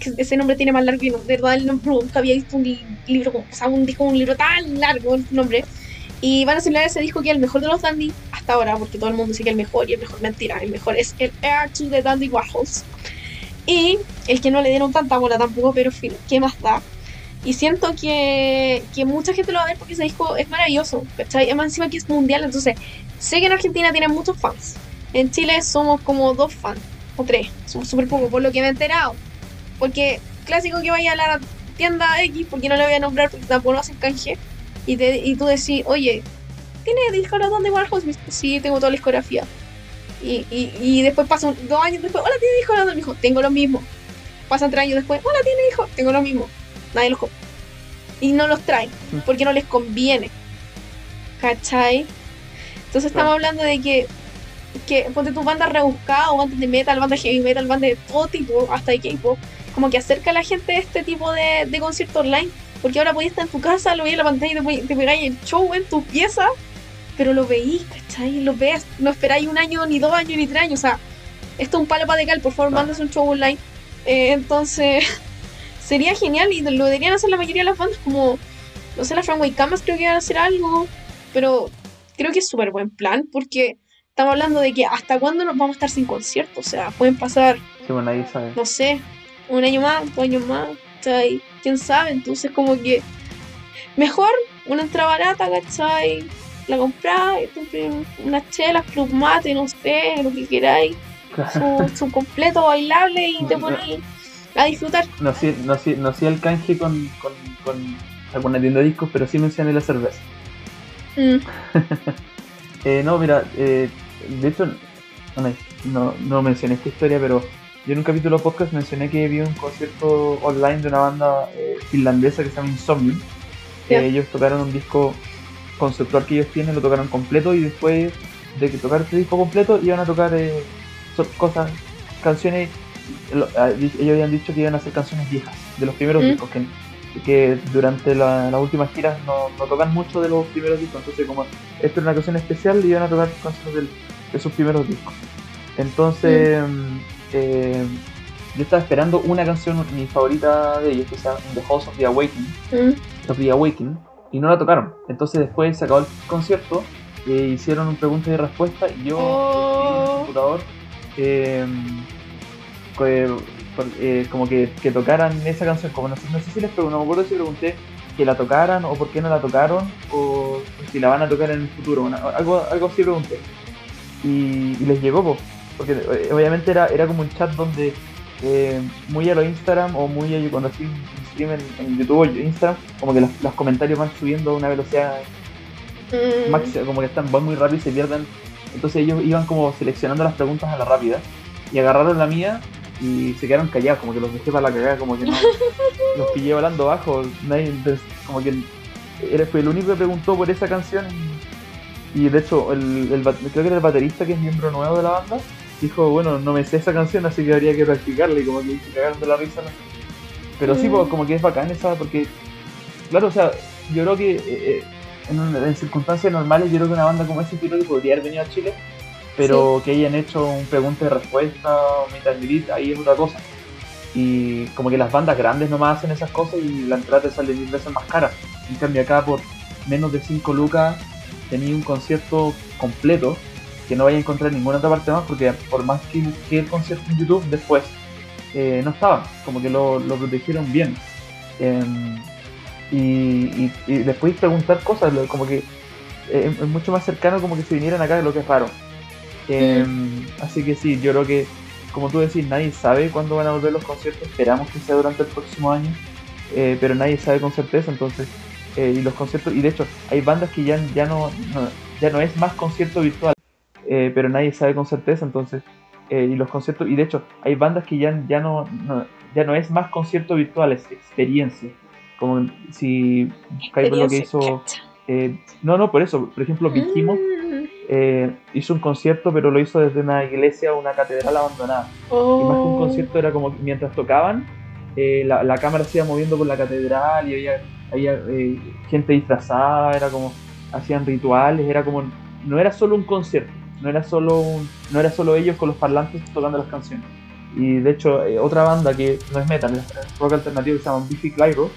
Que Ese nombre tiene más largo y no, de verdad el nombre nunca había visto un li- libro, o sea, un disco, un libro tan largo el nombre. Y van a celebrar ese disco que es el mejor de los dandy hasta ahora, porque todo el mundo dice que el mejor y el mejor, mentira, el mejor es el Air to the Dandy Warhols. Y el que no le dieron tanta bola tampoco, pero ¿qué más da? Y siento que, que mucha gente lo va a ver porque ese disco es maravilloso, ¿cachai? Además encima que es mundial, entonces sé que en Argentina tienen muchos fans. En Chile somos como dos fans, o tres, somos súper poco, por lo que me he enterado. Porque clásico que vaya a la tienda X, porque no le voy a nombrar porque tampoco lo hacen canje, y, te, y tú decís, oye, ¿tiene disco de dice, Sí, tengo toda la discografía. Y, y, y después pasan dos años después, hola, ¿tiene de Dandy? Me dijo, tengo lo mismo. Pasan tres años después, hola, ¿tiene hijo? Tengo lo mismo. Nadie los compra. Y no los traen, porque no les conviene. ¿Cachai? Entonces estamos hablando de que, que ponte tu banda rebuscada o bandas de metal, bandas de heavy metal, bandas de todo tipo, hasta de K-pop, como que acerca a la gente a este tipo de, de concierto online. Porque ahora podías estar en tu casa, lo veías en la pantalla y te, te pegáis el show en tu pieza, pero lo veís, ¿cachai? Lo ves, no esperáis un año, ni dos años, ni tres años. O sea, esto es un palo para decal, por favor, mandes un show online. Eh, entonces, *laughs* sería genial y lo deberían hacer la mayoría de las bandas, como, no sé, las Franway Camas creo que van a hacer algo, pero creo que es súper buen plan porque estamos hablando de que hasta cuándo nos vamos a estar sin conciertos, o sea, pueden pasar, Sí, bueno, nadie sabe. no sé, un año más, dos años más, ¿cachai? ¿Quién sabe? Entonces como que mejor una entrada barata, ¿cachai? La compráis, unas chelas, club mate, no sé, lo que queráis, su, su completo bailable y te ponéis a disfrutar. No sé, no sé, no sé el canje con, con, con alguna tienda de discos, pero sí mencioné la cerveza. Mm, *laughs* Eh, no, mira, eh, de hecho, no, no mencioné esta historia, pero yo en un capítulo podcast mencioné que vi un concierto online de una banda eh, finlandesa que se llama Insomnium. que Ya. ellos tocaron un disco conceptual que ellos tienen, lo tocaron completo y después de que tocar este disco completo iban a tocar eh, cosas, canciones. ah, ellos habían dicho que iban a hacer canciones viejas, de los primeros Mm. discos, que, que durante la- las últimas giras no, no tocan mucho de los primeros discos, entonces como esta era una canción especial iban a tocar canciones del- de sus primeros discos. Entonces, mm, eh, yo estaba esperando una canción, mi favorita de ellos, que se llama In the House of the Awakening, mm. of the Awakening, y no la tocaron. Entonces después se acabó el concierto, eh, hicieron un pregunta y respuesta, y yo Oh. en el computador eh, que- por- eh, como que, que tocaran esa canción, como no sé, no sé si les pregunté, no me acuerdo si pregunté que la tocaran o por qué no la tocaron o si la van a tocar en el futuro, una- algo, algo así pregunté. Y, y les llegó, po, porque eh, obviamente era, era como un chat donde eh, muy a lo Instagram o muy a, cuando un stream en, en YouTube o Instagram, como que los, los comentarios van subiendo a una velocidad Mm. máxima, como que están van muy rápido y se pierden. Entonces ellos iban como seleccionando las preguntas a la rápida y agarraron la mía y se quedaron callados, como que los dejé para la cagada, como que no, *laughs* los pillé volando abajo, nadie, entonces, como que era, fue el único que preguntó por esa canción y, de hecho el, el creo que era el baterista que es miembro nuevo de la banda dijo, bueno, no me sé esa canción así que habría que practicarla y como que se cagaron de la risa. ¿no? Pero sí, pues como que es bacán esa, porque claro, o sea, yo creo que eh, eh, en, un- en circunstancias normales, yo creo que una banda como esa yo creo que podría haber venido a Chile, pero que hayan hecho un pregunta y respuesta o meet and ahí es otra cosa. Y como que las bandas grandes nomás hacen esas cosas y la entrada te sale mil veces más cara. En cambio acá por menos de 5 lucas tenía un concierto completo que no vaya a encontrar en ninguna otra parte más porque por más que el concierto en YouTube después eh, no estaba, como que lo, lo protegieron bien. Em, y, y, después preguntar cosas, como que eh, es mucho más cercano como que se vinieran acá, lo que es. Em, así que sí, yo creo que, como tú decís, nadie sabe cuándo van a volver los conciertos, esperamos que sea durante el próximo año, eh, pero nadie sabe con certeza, entonces, y los conciertos, y de hecho, hay bandas que ya, ya, no, ya no es más concierto virtual, pero nadie sabe con certeza, entonces eh, y los conciertos, y de hecho hay bandas que ya, ya, no, ya no es más concierto virtual, es experiencia. Como si buscáis lo que hizo... Eh, no, no, por eso, por ejemplo, Vigimo mm. eh, hizo un concierto, pero lo hizo desde una iglesia o una catedral abandonada. Y más que un oh. concierto era como mientras tocaban, la, la, cámara se iba moviendo por la catedral y había, había gente disfrazada, era como, hacían rituales, era como, no era solo un concierto, no era solo no era solo ellos con los parlantes tocando las canciones. Y de hecho, eh, otra banda que no es metal, es rock alternativo que se llama Biffy Clyro,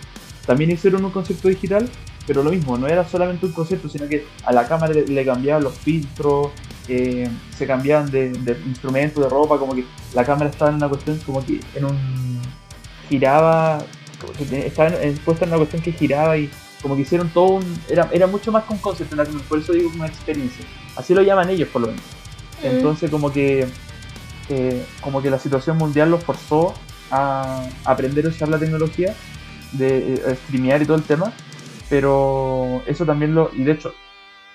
también hicieron un concierto digital, pero lo mismo, no era solamente un concierto, sino que a la cámara le, cambiaban los filtros, eh, se cambiaban de, de instrumentos, de ropa, como que la cámara estaba en una cuestión como que en un giraba, estaba puesta en una cuestión que giraba y como que hicieron todo un. Era, era mucho más que un concierto, por eso digo una experiencia. Así lo llaman ellos, por lo menos. Mm. Entonces, como que. Eh, como que la situación mundial los forzó a aprender a usar la tecnología, de eh, streamear y todo el tema. Pero eso también lo. Y de hecho,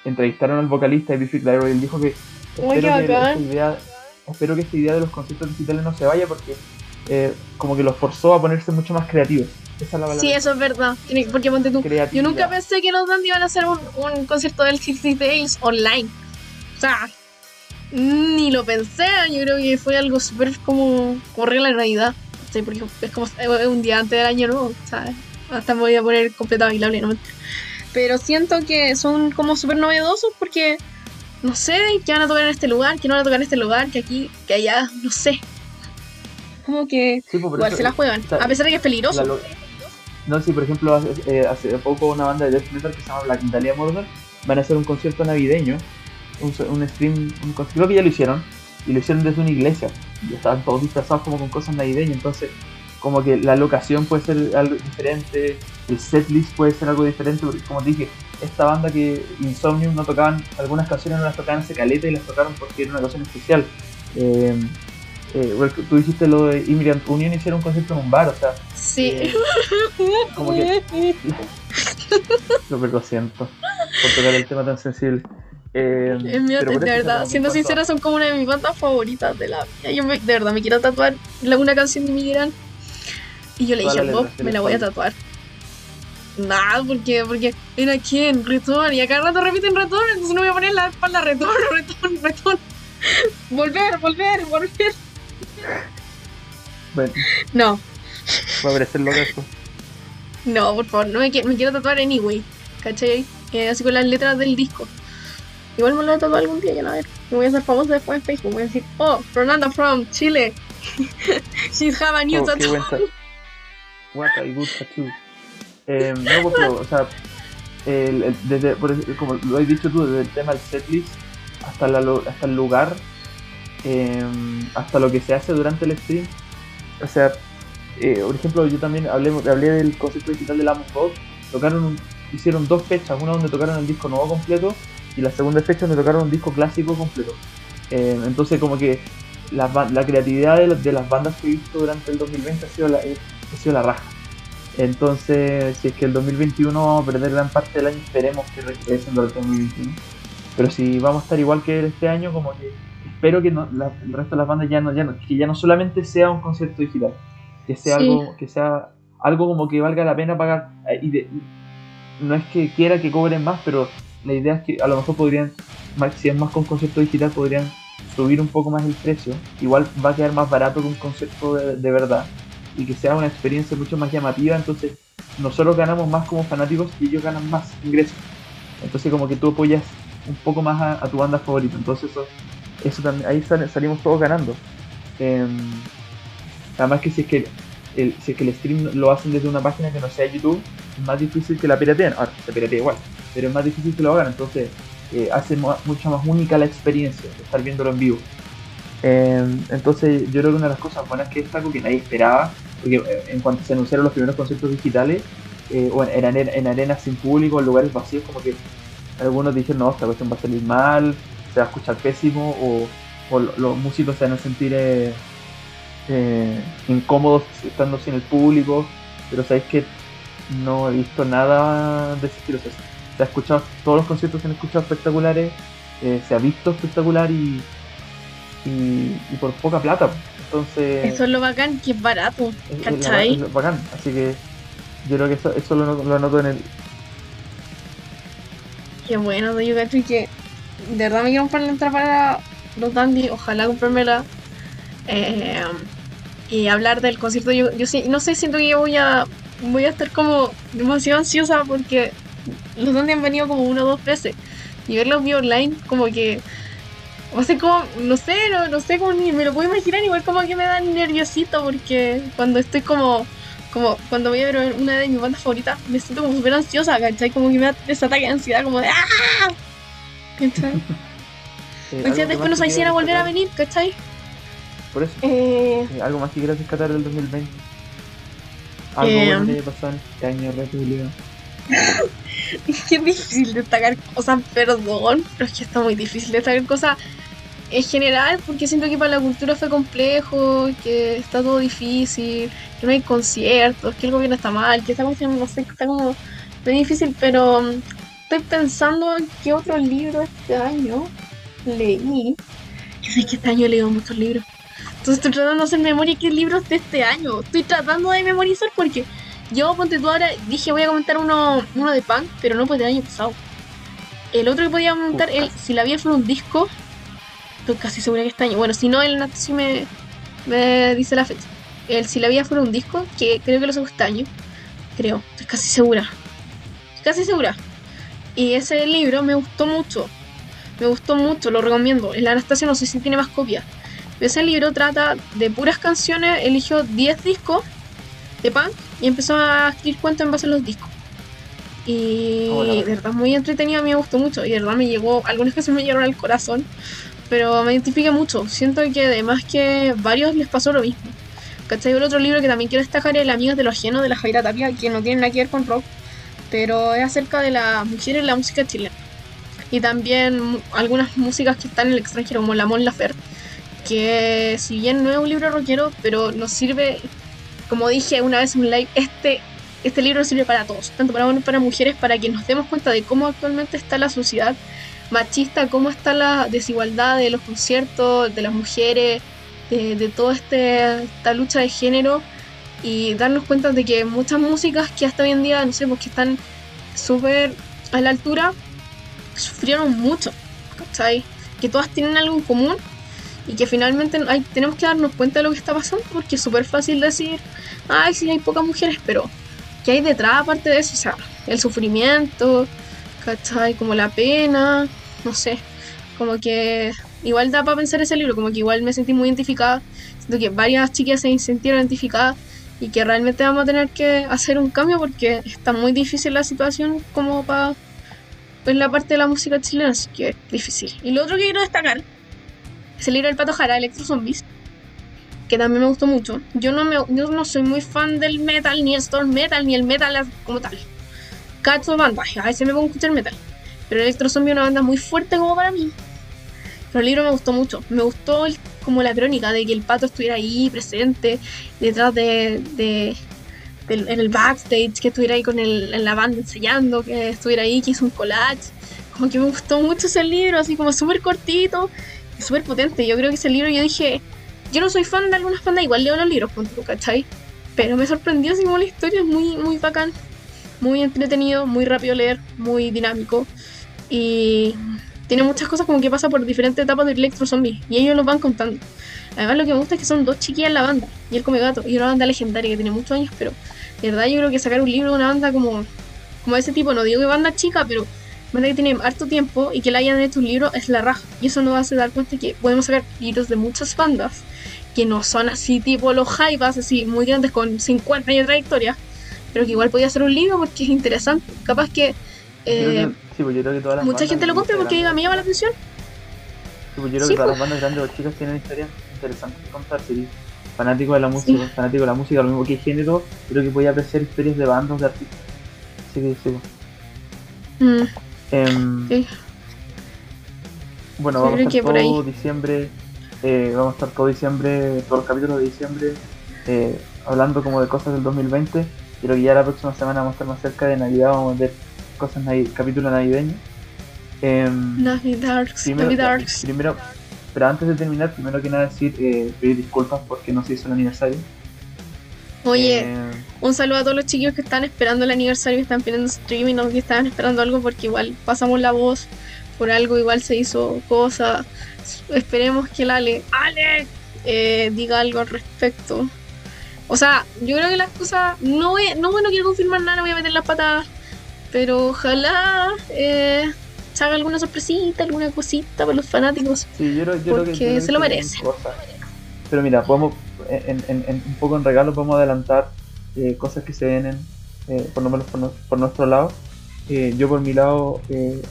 entrevistaron al vocalista de Biffy Clyro y él dijo que. Espero que, esta idea, espero que esta idea de los conciertos digitales no se vaya porque eh, como que los forzó a ponerse mucho más creativos. Sí, eso es verdad. Porque ponte tú. Yo nunca pensé que los Dandy iban a hacer un, concierto del 60 Days online. O sea, ni lo pensé. Yo creo que fue algo súper como correr la realidad. Sí, porque es como un día antes del año nuevo. ¿sabes? Hasta me voy a poner completamente bailable, no Pero siento que son como súper novedosos porque no sé que van a tocar en este lugar, que no van a tocar en este lugar, que aquí, que allá, no sé. Como que pues, igual se la juegan, a pesar de que es peligroso. No, si por ejemplo eh, hace, poco una banda de death metal que se llama Black Dahlia Murder van a hacer un concierto navideño, un, un stream, un concierto que ya lo hicieron, y lo hicieron desde una iglesia. Y estaban todos disfrazados como con cosas navideñas, entonces como que la locación puede ser algo diferente, el setlist puede ser algo diferente, porque como te dije, esta banda que Insomnium no tocaban, algunas canciones no las tocaban en caleta y las tocaron porque era una ocasión especial. Eh, eh, tú dijiste lo de Immigrant Union hicieron un concierto en un bar, o sea. Sí. Eh, como que. *laughs* *laughs* lo siento por tocar el tema tan sensible. Eh, es mío, de, verdad, siendo sincera, son como una de mis bandas favoritas de la vida. Yo me, de verdad me quiero tatuar una canción de Immigrant. Y yo le dije, vos, me la voy a tatuar. Nada, porque, porque era aquí en Return y acá rato repiten Return, entonces no voy a poner la espalda Return, *laughs* Return, Return. volver, volver, volver. Bueno. No. Va a parecer loco esto. No, por favor, no me, me quiero tatuar anyway. ¿Cachai? Eh, así con las letras del disco. Igual me lo a tatuar algún día, ya a ver. Me voy a hacer famoso después en Facebook. Voy a decir, oh, Fernanda from Chile. *laughs* She's have a new oh, tattoo. What a good tattoo. Eh, no, pues, pero, o sea, el, desde, como lo has dicho tú, desde el tema del setlist hasta, la, hasta el lugar Em, hasta lo que se hace durante el stream. O sea, eh, por ejemplo, yo también hablé, hablé del concepto digital de la God. Tocaron hicieron dos fechas, una donde tocaron el disco nuevo completo y la segunda fecha donde tocaron un disco clásico completo. Em, entonces, como que la, la creatividad de, las bandas que he visto durante el 2020 ha sido la, eh, ha sido la raja. Entonces, si es que el 2021 vamos a perder gran parte del año, esperemos que regresen durante el 2021. Pero si vamos a estar igual que este año, como que espero que no, el resto de las bandas ya no, ya no, que ya no solamente sea un concierto digital, que sea algo, que sea algo como que valga la pena pagar. Eh, y no es que quiera que cobren más, pero la idea es que a lo mejor podrían, si es más con concierto digital, podrían subir un poco más el precio. Igual va a quedar más barato que un concierto de, verdad y que sea una experiencia mucho más llamativa. Entonces, nosotros ganamos más como fanáticos y ellos ganan más ingresos. Entonces, como que tú apoyas un poco más a, tu banda favorita. Entonces, eso eso también, ahí salimos todos ganando. Em, además que si es que el, si es que el stream lo hacen desde una página que no sea YouTube, es más difícil que la pirateen. Ahora, se piratea igual, pero es más difícil que lo hagan. Entonces, eh, hace mucho más única la experiencia estar viéndolo en vivo. Em, entonces yo creo que una de las cosas buenas que es algo que nadie esperaba, porque eh, en cuanto se anunciaron los primeros conciertos digitales, eh, o en, en, arenas sin público, en lugares vacíos, como que algunos dijeron, no, esta cuestión va a salir mal, se va a escuchar pésimo, o, los músicos se van a sentir incómodos estando sin el público, pero sabéis que no he visto nada de ese estilo se ha escuchado, todos los conciertos se han escuchado espectaculares, eh, se ha visto espectacular y, y, por poca plata. Entonces. Eso es lo bacán, que es barato, ¿cachai? Es, bacán, así que yo creo que eso, eso lo, lo anoto en el. Qué bueno, yo cacho y que de verdad me quiero comprar la entrada para los Dandy, ojalá comprármela. Eh, y hablar del concierto, yo, yo sí, no sé, siento que yo voy a voy a estar como demasiado ansiosa porque los Dandy han venido como una o dos veces. Y verlos vía online, como que. O sea, como, no sé, no, no sé cómo ni me lo puedo imaginar, igual como que me da nerviosito porque cuando estoy como, como cuando voy a ver una de mis bandas favoritas, me siento como súper ansiosa, ¿cachai? Como que me da ese ataque de ansiedad, como de ¡ah! ¿cachai? *laughs* Eh, después nos hiciera volver a venir, ¿cachai? Por eso. Eh, eh, algo más que quieras rescatar del 2020. Algo eh, bueno que pasó en este año de es que es difícil destacar cosas, perdón, pero es que está muy difícil destacar cosas en general porque siento que para la cultura fue complejo, que está todo difícil, que no hay conciertos, que el gobierno está mal, que esta cuestión no sé, está como muy difícil, pero mm, estoy pensando en qué otro libro este año leí. Yo sé que este año he leído muchos libros. Entonces estoy tratando de hacer memoria qué libros de este año. Estoy tratando de memorizar porque yo, ponte tú ahora, dije voy a comentar uno, uno de punk, pero no pues del año pasado. El otro que podía comentar, el, si la vida fue un disco, estoy casi segura que este año. Bueno, si no, el Nat sí me, me dice la fecha. El si la vida fuera un disco, que creo que lo sacó este año. Creo, estoy casi segura. Casi segura. Y ese libro me gustó mucho. Me gustó mucho, lo recomiendo. En la Anastasia no sé si tiene más copias. Ese libro trata de puras canciones, eligió 10 discos de punk y empezó a escribir cuentos en base a los discos. Y de verdad muy entretenido, a mí me gustó mucho y de verdad me llegó, algunas *laughs* se me llegaron al corazón, pero me identifica mucho. Siento que además que varios les pasó lo mismo. ¿Cachai? El otro libro que también quiero destacar es El Amigos de lo Ajeno de la Jaira Tapia, que no tiene nada que ver con rock, pero es acerca de las mujeres en la música chilena. Y también algunas músicas que están en el extranjero, como La Mon Laferte, que si bien no es un libro rockero, pero nos sirve como dije una vez en un live, este, este libro sirve para todos, tanto para hombres para mujeres, para que nos demos cuenta de cómo actualmente está la sociedad machista, cómo está la desigualdad de los conciertos, de las mujeres, de, toda este, esta lucha de género y darnos cuenta de que muchas músicas que hasta hoy en día, no sé, pues que están súper a la altura, sufrieron mucho, ¿cachai? Que todas tienen algo en común y que finalmente hay, tenemos que darnos cuenta de lo que está pasando porque es súper fácil decir, ay, sí, hay pocas mujeres, pero ¿qué hay detrás aparte de eso? O sea, el sufrimiento, ¿cachai? Como la pena, no sé, como que igual da para pensar ese libro, como que igual me sentí muy identificada, siento que varias chicas se sintieron identificadas y que realmente vamos a tener que hacer un cambio porque está muy difícil la situación como para en la parte de la música chilena, así que es difícil. Y lo otro que quiero destacar es el libro del Pato Jara, Electro Zombies, que también me gustó mucho. Yo no, me, yo no soy muy fan del metal, ni el storm metal, ni el metal como tal. Cacho banda, a veces me pongo a escuchar metal. Pero Electro Zombie es una banda muy fuerte como para mí. Pero el libro me gustó mucho. Me gustó como la crónica de que el pato estuviera ahí presente, detrás de, de, en el backstage, que estuviera ahí con el, en la banda enseñando, que estuviera ahí, que hizo un collage. Como que me gustó mucho ese libro, así como súper cortito súper potente. Yo creo que ese libro, yo dije, yo no soy fan de algunas bandas, igual leo los libros, ¿cachai? Pero me sorprendió así como la historia es muy, muy bacán, muy entretenido, muy rápido leer, muy dinámico. Y tiene muchas cosas como que pasa por diferentes etapas del Electro Zombie. Y ellos los van contando. Además, lo que me gusta es que son dos chiquillas la banda. Y el Come Gato. Y una banda legendaria que tiene muchos años. Pero de verdad, yo creo que sacar un libro de una banda como, como ese tipo, no digo que banda chica, pero que tiene harto tiempo y que la hayan hecho un libro es la raja. Y eso nos hace dar cuenta que podemos sacar libros de muchas bandas que no son así tipo los jaivas, así muy grandes con 50 años de trayectoria, pero que igual podía ser un libro porque es interesante. Capaz que eh, sí, pues yo creo que todas las mucha gente lo compra porque grandes- me llama la atención. Sí, pues yo creo Sí, que todas pues. las bandas grandes o chicas tienen historias interesantes que contar. Si fanático de la música, fanático de la música, lo mismo que género, creo que podía apreciar historias de bandas, de artistas. Así que sí. Mm, Em, sí. Bueno, vamos a estar todo diciembre, eh, vamos a estar todo diciembre, todos los capítulos de diciembre, eh, hablando como de cosas del 2020. Creo que ya la próxima semana vamos a estar más cerca de Navidad, vamos a ver cosas capítulos navideños. Em, primero, Navidarks. primero, pero antes de terminar, primero que nada decir, eh, pedir disculpas porque no se hizo el aniversario. Oye, Eh, un saludo a todos los chiquillos que están esperando el aniversario, que están pidiendo streaming o que estaban esperando algo porque igual pasamos la voz por algo, igual se hizo cosa. Esperemos que el Ale, Ale, eh, diga algo al respecto. O sea, yo creo que las cosas, no, voy- no, no quiero confirmar nada, no voy a meter las patas, pero ojalá eh, se haga alguna sorpresita, alguna cosita para los fanáticos. Sí, yo, yo creo que Porque yo creo se que lo vienen merece. Pero mira, podemos, en, en- en- un poco en regalo podemos adelantar eh, cosas que se vienen, eh, por lo menos por, no- por nuestro lado. Eh, yo por mi lado eh,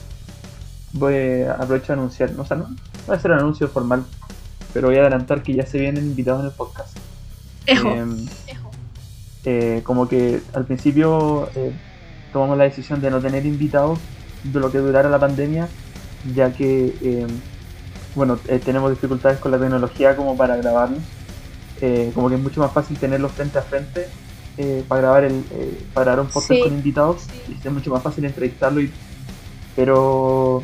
voy a aprovechar a anunciar, no, o sea, no, no va a ser un anuncio formal, pero voy a adelantar que ya se vienen invitados en el podcast. Ejo. Em, eh, como que al principio eh, tomamos la decisión de no tener invitados de lo que durara la pandemia, ya que eh, bueno, tenemos dificultades con la tecnología como para grabarnos. Eh, como que es mucho más fácil tenerlos frente a frente eh, para grabar el eh, para grabar un podcast Sí. con invitados y es mucho más fácil entrevistarlo y pero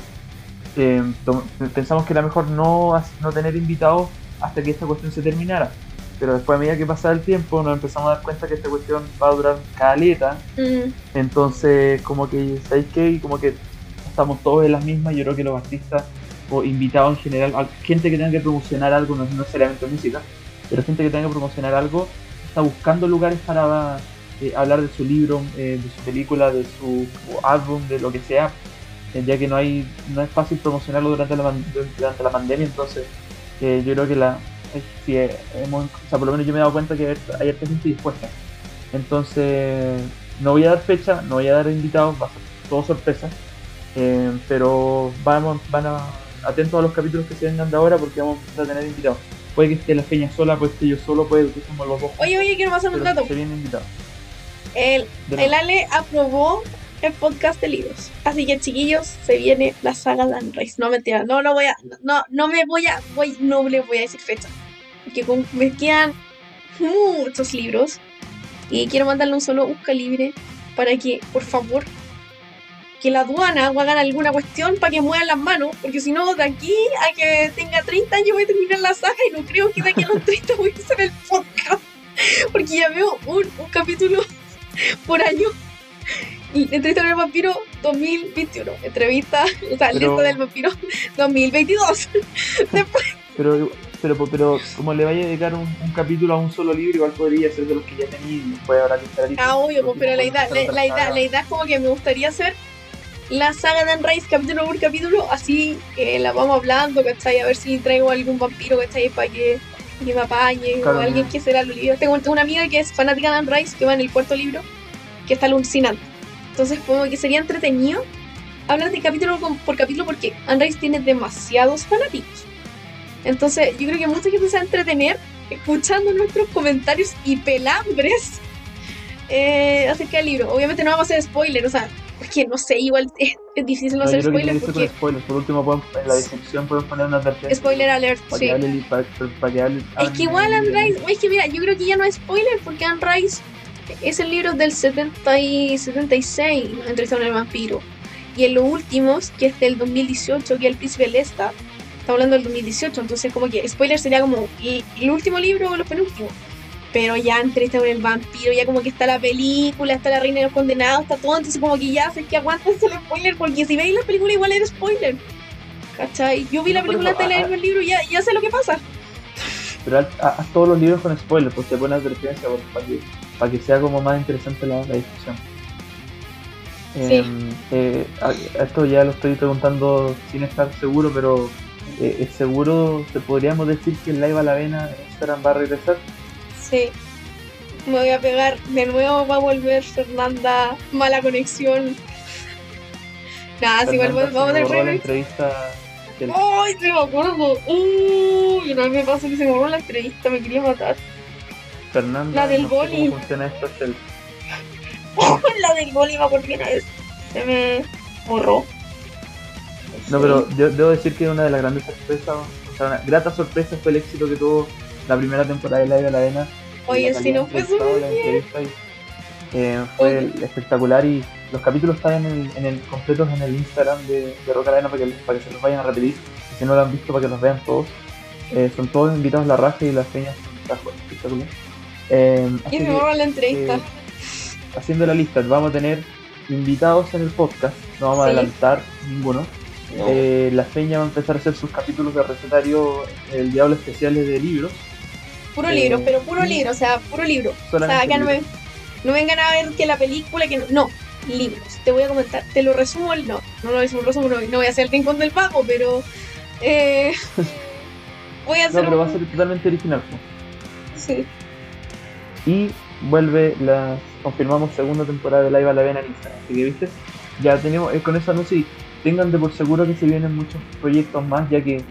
tom- pensamos que era mejor no, no tener invitados hasta que esta cuestión se terminara. Pero después a medida que pasaba el tiempo nos empezamos a dar cuenta que esta cuestión va a durar caleta. Mm, entonces como que sabéis qué? Y como que estamos todos en las mismas yo creo que los artistas o invitados en general gente que tenga que promocionar algo no, no necesariamente música pero gente que tenga que promocionar algo. Está buscando lugares para eh, hablar de su libro eh, de su película de su álbum de lo que sea eh, ya que no hay no es fácil promocionarlo durante la, durante la pandemia entonces yo creo que la eh, hemos, o sea, por lo menos yo me he dado cuenta que hay harta- gente dispuesta. Entonces no voy a dar fecha no voy a dar invitados va a ser todo sorpresa pero vamos van a atentos a los capítulos que se vengan de ahora porque vamos a tener invitados puede que esté la feña sola puede que esté yo solo puede que estemos los dos Oye, oye, quiero pasar un dato. se vienen invitados El, el. Ale aprobó el podcast de libros. Así que chiquillos, se viene la saga de Anne Rice. No mentira, no, no voy a, no, no me voy a, voy, no le voy a decir fecha. Porque con- me quedan muchos libros. Y quiero mandarle un solo busca libre para que, por favor, que la aduana hagan alguna cuestión para que muevan las manos. Porque si no, de aquí a que tenga 30 años voy a terminar la saga y no creo que de aquí a los *laughs* 30 voy a hacer el podcast. Porque ya veo un, un capítulo *laughs* por año. Y entrevista con el vampiro 2021. Entrevista, o sea, Pero- lista del vampiro 2022. *laughs* pero pero pero como le vaya a dedicar un, un capítulo a un solo libro igual podría ser de los que ya tenía y después habrá que estar Ah, obvio, pues, pero la idea, la, la idea, la idea es como que me gustaría hacer la saga de Anne Rice capítulo por capítulo, así que la vamos hablando, ¿cachai? A ver si traigo algún vampiro, ¿cachai? Para que, que me apañe, Claro, o alguien que será los libros. Tengo una amiga que es fanática de Anne Rice, que va en el cuarto libro, que está alucinante. Entonces, como que sería entretenido hablar de capítulo por capítulo, porque Anne Rice tiene demasiados fanáticos. Entonces, yo creo que mucha gente se va a entretener escuchando nuestros comentarios y pelambres eh, acerca del libro. Obviamente no vamos a hacer spoiler, o sea, *laughs* porque no sé, igual es, es difícil no hacer creo que spoiler tiene que ser porque con spoilers. Por último, en la descripción podemos poner una advertencia. spoiler alert, Para sí. que hable, para, para que hable, Es que igual Rice, es que mira, yo creo que ya no es spoiler porque Anne Rice es el libro del 70 y 76, Entrevista el vampiro. Y en los últimos, que es del 2018, que es El Príncipe Lesta, está hablando del 2018, entonces como que spoiler sería como el, el último libro o los penúltimos. Pero ya Entrevista con el vampiro, ya como que está la película, está la Reina de los Condenados, está todo, entonces como que ya sé que aguántense el spoiler, porque si veis la película igual era spoiler. ¿Cachai? Yo vi No, la película antes de ah, leerme el libro y ya, ya sé lo que pasa. Pero haz, haz todos los libros con spoilers, pues te pone advertencia pues, para que, para que sea como más interesante la, la discusión. Sí. Em, eh, esto ya lo estoy preguntando sin estar seguro, pero eh, ¿es seguro? ¿Te podríamos decir que el live a la vena en Instagram va a regresar? Sí. Me voy a pegar de nuevo, va a volver Fernanda, mala conexión. Nada, sí, igual vamos a borró la entrevista del- ¡Ay, me acuerdo! ¡Uy! Una vez me pasó que se me borró la entrevista, me quería matar. Fernanda. La del no sé boli. ¿Cómo funciona esto? Es el- *laughs* la del boli, que una vez se me borró. No, pero yo debo decir que una de las grandes sorpresas, o sea, una grata sorpresa fue el éxito que tuvo la primera temporada de La de la Arena. Oye, si no fue súper eh, fue Oye. espectacular y los capítulos están en el, en el completos en el Instagram de, de Roca Arena para que, para que se los vayan a repetir. Y si no lo han visto, para que los vean todos. Eh, son todos invitados a la raja y las peñas son. Eh, Y me que, la entrevista. eh, haciendo la lista, vamos a tener invitados en el podcast, no vamos a Sí. adelantar ninguno. No. Eh, la Peña va a empezar a hacer sus capítulos de recetario El Diablo especiales de libros. Puro eh, libro, pero puro libro, o sea, puro libro. O sea, acá no, me, no vengan a ver que la película, que no, no, libros. Te voy a comentar, te lo resumo, no, no lo resumo, resumo, no, no voy a hacer el rincón del pago, pero eh, *laughs* voy a No, hacer pero va a ser totalmente original. sí. Y vuelve la. Confirmamos segunda temporada de Live a la Vena en Instagram. Así que, ¿viste? Ya tenemos. eh, con ese anuncio y tengan de por seguro que se vienen muchos proyectos más, ya que,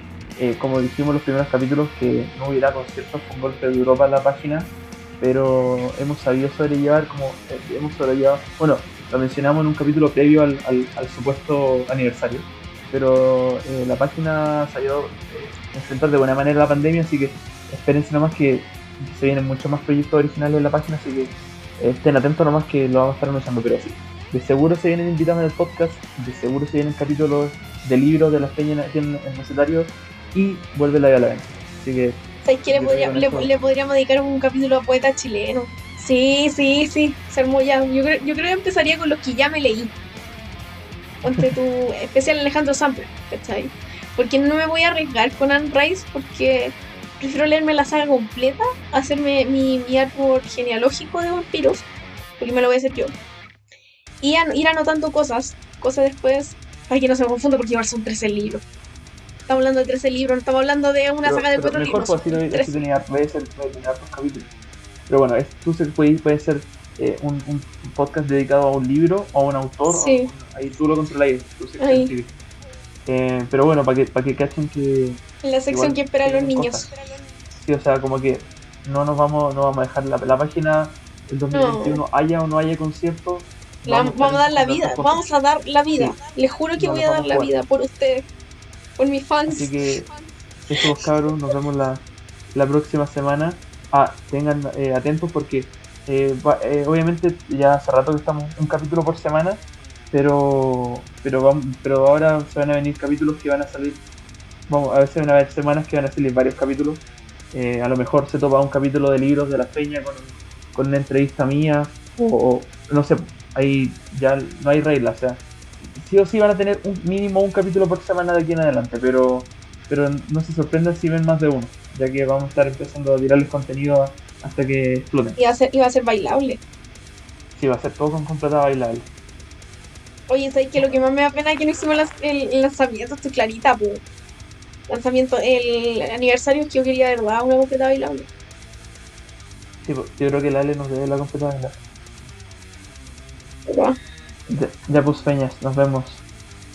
eh, como dijimos en los primeros capítulos, que no hubiera conciertos con golpe de Europa en la página, pero hemos sabido sobrellevar, como eh, hemos sobrellevado. Bueno, lo mencionamos en un capítulo previo al, al- supuesto aniversario, pero eh, la página salió eh, enfrentar de buena manera la pandemia, así que espérense nomás que, se vienen muchos más proyectos originales en la página, así que estén atentos nomás que lo vamos a estar anunciando, pero sí. De seguro se vienen invitados en el podcast, de seguro se vienen capítulos de libros de las peñas en el y vuelve la de la venta. Así que ¿Sabes qué? Le, podría- le, le podríamos dedicar un capítulo a poeta chileno. Sí, sí, sí, se armó ya. Yo creo, yo creo que empezaría con los que ya me leí. Ponte tu *laughs* especial Alejandro Samper, ¿cachai? Porque no me voy a arriesgar con Anne Rice porque prefiero leerme la saga completa, hacerme mi, mi árbol genealógico de vampiros, porque me lo voy a hacer yo. Y an- ir anotando cosas, cosas después, para que no se me confunda, porque igual son 13 libros. Estamos hablando de 13 libros, no estamos hablando de una pero- saga de pero cuatro mejor libros. pues, así, no- así 13. tenía, puede ser puede tener hartos capítulos. Pero bueno, es, tú se puede, puede ser eh, un, un podcast dedicado a un libro o a un autor. Sí. ahí tú lo sí. Eh, pero bueno, para que, para que cachen que En la sección Igual que esperan los tienen niños. cosas. Sí, o sea, como que no nos vamos, no vamos a dejar la, la página el 2021 haya o no haya conciertos. La- vamos, a dar la vida, con vamos a dar la vida. Les juro que No, voy a dar vamos la a vida por ustedes, por mis fans. Así que eso cabros, nos vemos la, la próxima semana. Ah, tengan eh, atentos porque eh, va- eh, obviamente ya hace rato que estamos un capítulo por semana, pero pero vamos, pero ahora se van a venir capítulos que van a salir. Vamos, a veces van a haber semanas que van a salir varios capítulos. Eh, a lo mejor se topa un capítulo de libros de la peña con, con una entrevista mía o, o no sé, ahí ya no hay reglas, o sea, sí o sí van a tener un mínimo un capítulo por semana de aquí en adelante, pero pero no se sorprendan si ven más de uno, ya que vamos a estar empezando a tirarles contenido hasta que exploten. Iba a ser, iba a ser bailable. Sí, va a ser todo con completa bailable. Oye, ¿sabes qué? Lo que más me da pena es que no hicimos las- el, el lanzamiento, estoy clarita, po. Lanzamiento, el aniversario que yo quería, de verdad, una completa bailable. Sí, pues, yo creo que la Ale nos debe la completa bailable. Pero, ah, Ya, pues Peñas, nos vemos.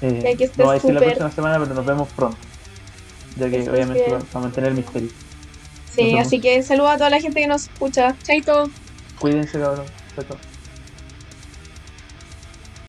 Eh, Ya que estés no va a decir la próxima semana, pero nos vemos pronto. Ya que obviamente bien. va va a mantener el misterio. Sí, así que saludos a toda la gente que nos escucha. Chaito. Cuídense cabrón. Chao.